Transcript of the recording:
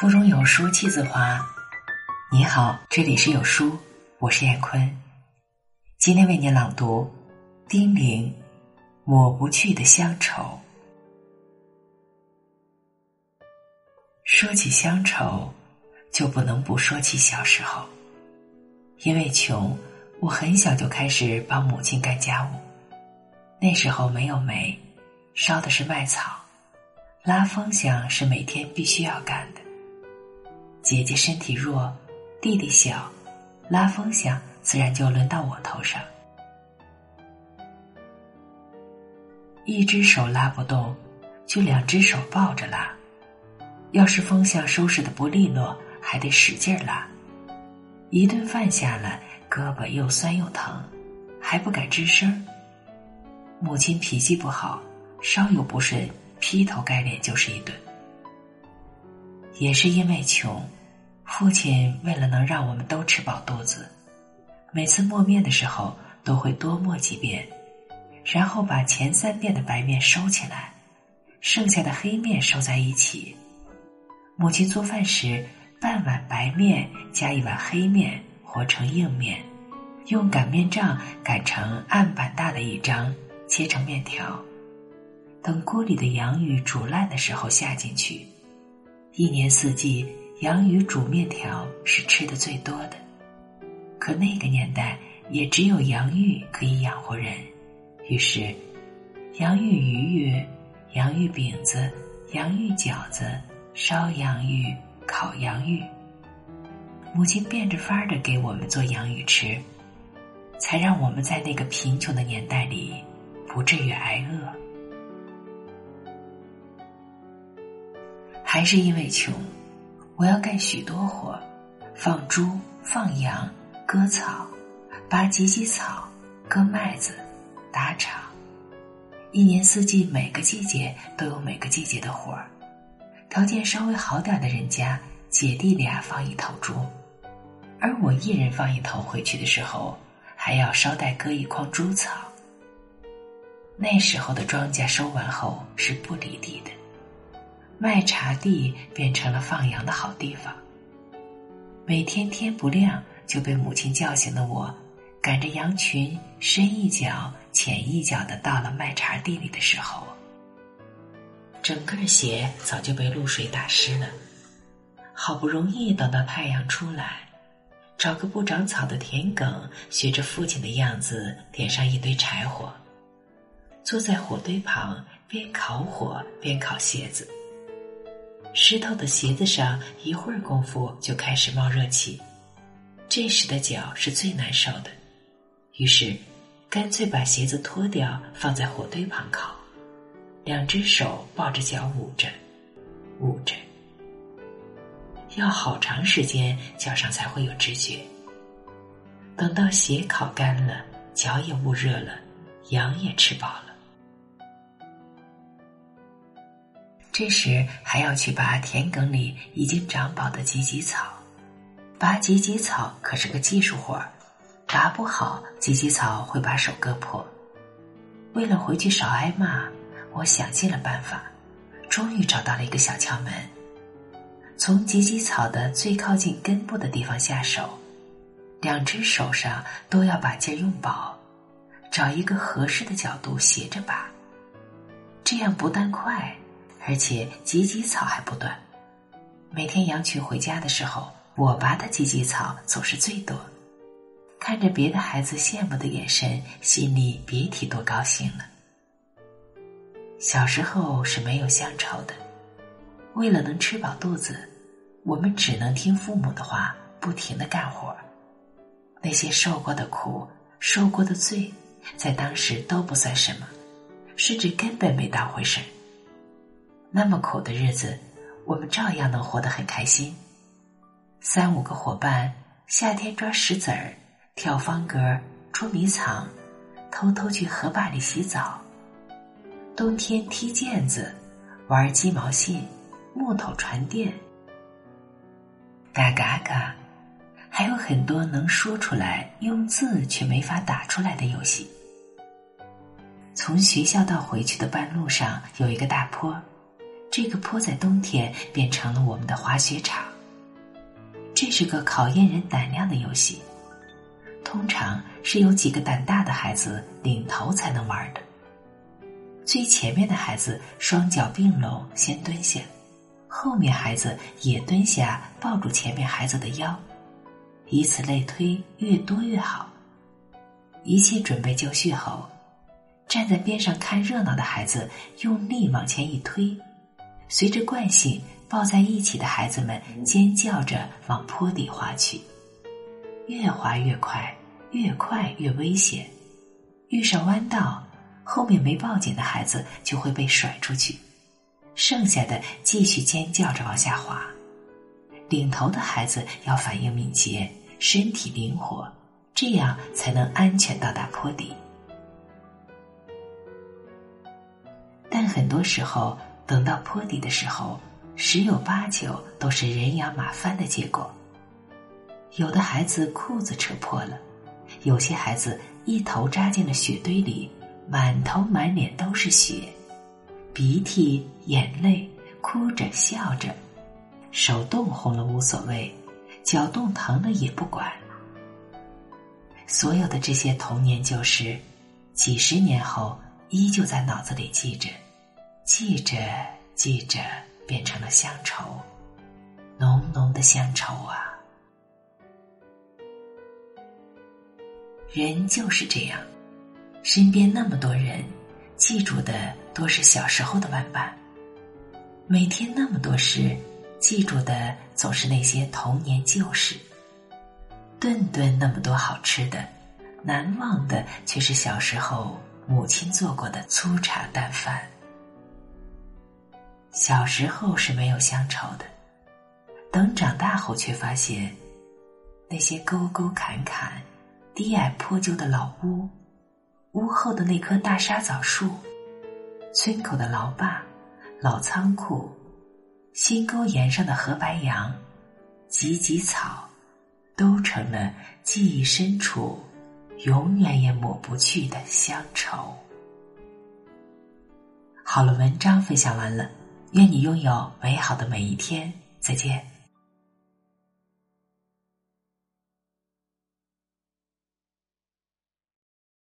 腹中有书气自华。你好，这里是有书，我是燕坤。今天为您朗读丁玲抹不去的乡愁。说起乡愁，就不能不说起小时候。因为穷，我很小就开始帮母亲干家务。那时候没有煤，烧的是麦草，拉风箱是每天必须要干的。姐姐身体弱，弟弟小，拉风箱自然就轮到我头上。一只手拉不动，就两只手抱着拉。要是风箱收拾的不利落，还得使劲拉。一顿饭下来，胳膊又酸又疼，还不敢吱声。母亲脾气不好，稍有不顺，劈头盖脸就是一顿。也是因为穷，父亲为了能让我们都吃饱肚子，每次磨面的时候都会多磨几遍，然后把前三遍的白面收起来，剩下的黑面收在一起。母亲做饭时，半碗白面加一碗黑面和成硬面，用擀面杖擀成案板大的一张，切成面条，等锅里的洋芋煮烂的时候下进去。一年四季，洋芋煮面条是吃的最多的。可那个年代也只有洋芋可以养活人，于是，洋芋鱼鱼、洋芋饼子、洋芋饺子、烧洋芋、烤洋芋，母亲变着法儿的给我们做洋芋吃，才让我们在那个贫穷的年代里不至于挨饿。还是因为穷，我要干许多活儿：放猪、放羊、割草、拔芨芨草、割麦子、打场。一年四季，每个季节都有每个季节的活儿。条件稍微好点的人家，姐弟俩放一头猪，而我一人放一头回去的时候，还要捎带割一筐猪草。那时候的庄稼收完后是不犁地的。麦茶地变成了放羊的好地方。每天天不亮就被母亲叫醒的我，赶着羊群深一脚浅一脚的到了麦茶地里的时候，整个鞋早就被露水打湿了。好不容易等到太阳出来，找个不长草的田埂，学着父亲的样子点上一堆柴火，坐在火堆旁边烤火边烤鞋子。湿透的鞋子上，一会儿功夫就开始冒热气，这时的脚是最难受的。于是，干脆把鞋子脱掉，放在火堆旁烤，两只手抱着脚捂着，捂着，要好长时间脚上才会有知觉。等到鞋烤干了，脚也捂热了，羊也吃饱了。这时还要去拔田埂里已经长饱的芨芨草，拔芨芨草可是个技术活儿，拔不好芨芨草会把手割破。为了回去少挨骂，我想尽了办法，终于找到了一个小窍门：从芨芨草的最靠近根部的地方下手，两只手上都要把劲用饱，找一个合适的角度斜着拔，这样不但快。而且芨芨草还不断，每天羊群回家的时候，我拔的芨芨草总是最多。看着别的孩子羡慕的眼神，心里别提多高兴了。小时候是没有乡愁的，为了能吃饱肚子，我们只能听父母的话，不停的干活。那些受过的苦、受过的罪，在当时都不算什么，甚至根本没当回事儿。那么苦的日子，我们照样能活得很开心。三五个伙伴，夏天抓石子儿、跳方格、捉迷藏，偷偷去河坝里洗澡；冬天踢毽子、玩鸡毛信、木头船垫、嘎嘎嘎，还有很多能说出来、用字却没法打出来的游戏。从学校到回去的半路上，有一个大坡。这个坡在冬天变成了我们的滑雪场。这是个考验人胆量的游戏，通常是有几个胆大的孩子领头才能玩的。最前面的孩子双脚并拢先蹲下，后面孩子也蹲下抱住前面孩子的腰，以此类推，越多越好。一切准备就绪后，站在边上看热闹的孩子用力往前一推，随着惯性。抱在一起的孩子们尖叫着往坡底滑去，越滑越快，越快越危险。遇上弯道，后面没抱紧的孩子就会被甩出去，剩下的继续尖叫着往下滑。领头的孩子要反应敏捷，身体灵活，这样才能安全到达坡底。但很多时候，等到坡底的时候。十有八九都是人仰马翻的结果。有的孩子裤子扯破了，有些孩子一头扎进了雪堆里，满头满脸都是雪，鼻涕、眼泪，哭着笑着，手冻红了无所谓，脚冻疼了也不管。所有的这些童年旧事，几十年后依旧在脑子里记着，记着，记着。变成了乡愁，浓浓的乡愁啊！人就是这样，身边那么多人，记住的多是小时候的玩伴；每天那么多事，记住的总是那些童年旧事；顿顿那么多好吃的，难忘的却是小时候母亲做过的粗茶淡饭。小时候是没有乡愁的，等长大后却发现，那些沟沟坎坎、低矮破旧的老屋，屋后的那棵大沙枣树，村口的老坝、老仓库，新沟沿上的河白杨、芨芨草，都成了记忆深处永远也抹不去的乡愁。好了，文章分享完了。愿你拥有美好的每一天。再见。